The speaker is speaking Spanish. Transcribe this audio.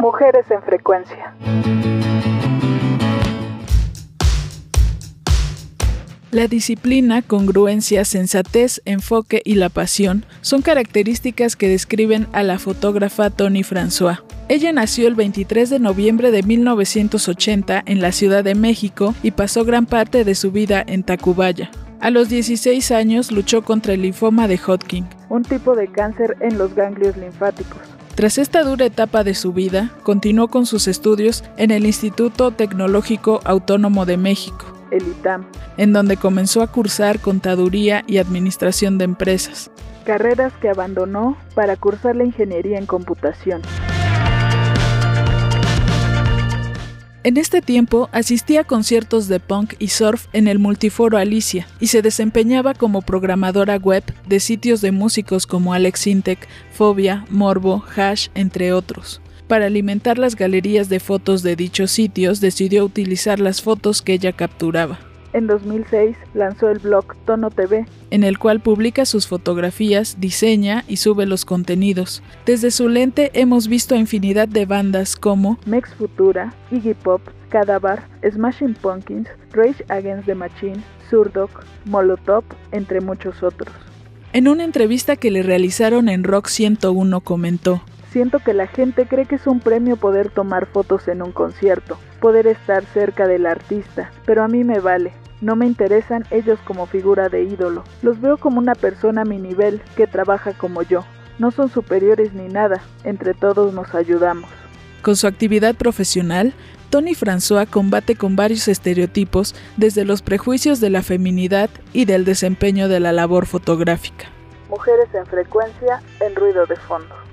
Mujeres en frecuencia. La disciplina, congruencia, sensatez, enfoque y la pasión son características que describen a la fotógrafa Tony François. Ella nació el 23 de noviembre de 1980 en la Ciudad de México y pasó gran parte de su vida en Tacubaya. A los 16 años luchó contra el linfoma de Hodgkin, un tipo de cáncer en los ganglios linfáticos. Tras esta dura etapa de su vida, continuó con sus estudios en el Instituto Tecnológico Autónomo de México el ITAM, en donde comenzó a cursar contaduría y administración de empresas. Carreras que abandonó para cursar la ingeniería en computación. En este tiempo asistía a conciertos de punk y surf en el multiforo Alicia y se desempeñaba como programadora web de sitios de músicos como Alex Intec, Fobia, Morbo, Hash, entre otros. Para alimentar las galerías de fotos de dichos sitios, decidió utilizar las fotos que ella capturaba. En 2006 lanzó el blog Tono TV, en el cual publica sus fotografías, diseña y sube los contenidos. Desde su lente hemos visto a infinidad de bandas como Mex Futura, Iggy Pop, Cadavar, Smashing Pumpkins, Rage Against the Machine, Surdoc, Molotov, entre muchos otros. En una entrevista que le realizaron en Rock 101 comentó, Siento que la gente cree que es un premio poder tomar fotos en un concierto, poder estar cerca del artista, pero a mí me vale. No me interesan ellos como figura de ídolo. Los veo como una persona a mi nivel que trabaja como yo. No son superiores ni nada, entre todos nos ayudamos. Con su actividad profesional, Tony François combate con varios estereotipos desde los prejuicios de la feminidad y del desempeño de la labor fotográfica. Mujeres en frecuencia, en ruido de fondo.